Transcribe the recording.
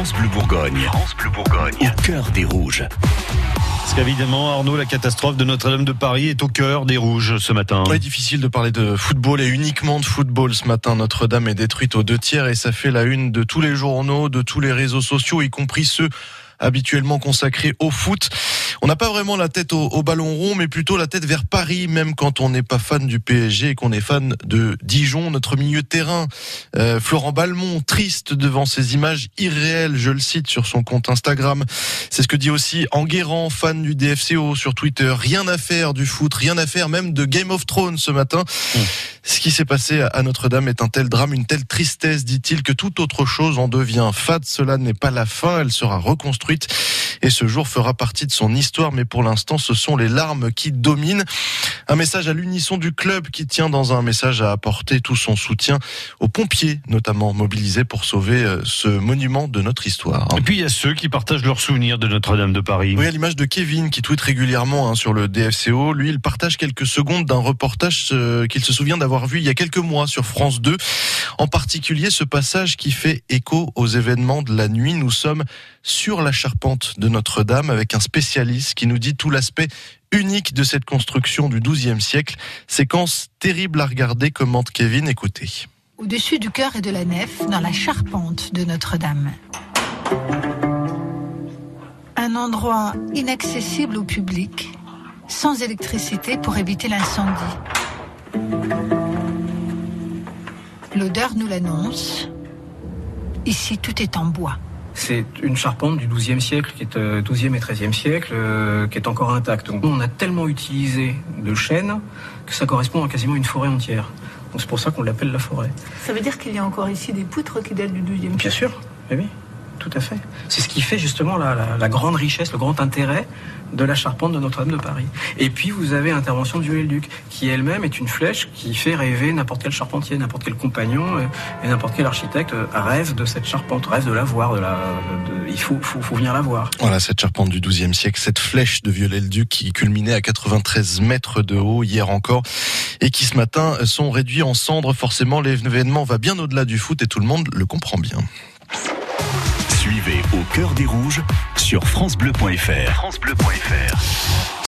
France Bleu Bourgogne. France Bleu Bourgogne. Au cœur des rouges. Parce qu'évidemment, Arnaud, la catastrophe de Notre-Dame de Paris est au cœur des rouges ce matin. Oui, difficile de parler de football et uniquement de football ce matin. Notre-Dame est détruite aux deux tiers et ça fait la une de tous les journaux, de tous les réseaux sociaux, y compris ceux habituellement consacrés au foot. On n'a pas vraiment la tête au, ballon rond, mais plutôt la tête vers Paris, même quand on n'est pas fan du PSG et qu'on est fan de Dijon, notre milieu de terrain. Euh, Florent Balmont, triste devant ces images irréelles, je le cite sur son compte Instagram. C'est ce que dit aussi Enguerrand, fan du DFCO sur Twitter. Rien à faire du foot, rien à faire même de Game of Thrones ce matin. Mmh. Ce qui s'est passé à Notre-Dame est un tel drame, une telle tristesse, dit-il, que toute autre chose en devient fade. Cela n'est pas la fin, elle sera reconstruite et ce jour fera partie de son histoire. Mais pour l'instant, ce sont les larmes qui dominent. Un message à l'unisson du club qui tient dans un message à apporter tout son soutien aux pompiers, notamment mobilisés pour sauver euh, ce monument de notre histoire. Et puis il y a ceux qui partagent leurs souvenirs de Notre-Dame de Paris. Oui, à l'image de Kevin qui tweet régulièrement hein, sur le DFCO. Lui, il partage quelques secondes d'un reportage euh, qu'il se souvient d'avoir vu il y a quelques mois sur France 2. En particulier ce passage qui fait écho aux événements de la nuit. Nous sommes sur la charpente de Notre-Dame avec un spécialiste qui nous dit tout l'aspect unique de cette construction du XIIe siècle. Séquence terrible à regarder, commente Kevin. Écoutez. Au-dessus du chœur et de la nef, dans la charpente de Notre-Dame. Un endroit inaccessible au public, sans électricité pour éviter l'incendie. L'odeur nous l'annonce. Ici, tout est en bois. C'est une charpente du XIIe siècle, qui est 12e euh, et 13e siècle, euh, qui est encore intacte. Donc, on a tellement utilisé de chêne que ça correspond à quasiment une forêt entière. c'est pour ça qu'on l'appelle la forêt. Ça veut dire qu'il y a encore ici des poutres qui datent du XIIe siècle Bien sûr, oui, oui tout à fait. C'est ce qui fait justement la, grande richesse, le grand intérêt de la charpente de Notre-Dame de Paris. Et puis vous avez l'intervention du Viollet-le-Duc, qui elle-même est une flèche qui fait rêver n'importe quel charpentier, n'importe quel compagnon euh, et, n'importe quel architecte euh, rêve de cette charpente, rêve de la voir. De il faut, faut, venir la voir. Voilà cette charpente du XIIe siècle, cette flèche de Viollet-le-Duc qui culminait à 93 mètres de haut hier encore et qui ce matin sont réduits en cendres. Forcément, l'événement va bien au-delà du foot et tout le monde le comprend bien. Cœur des rouges sur francebleu.fr. francebleu.fr.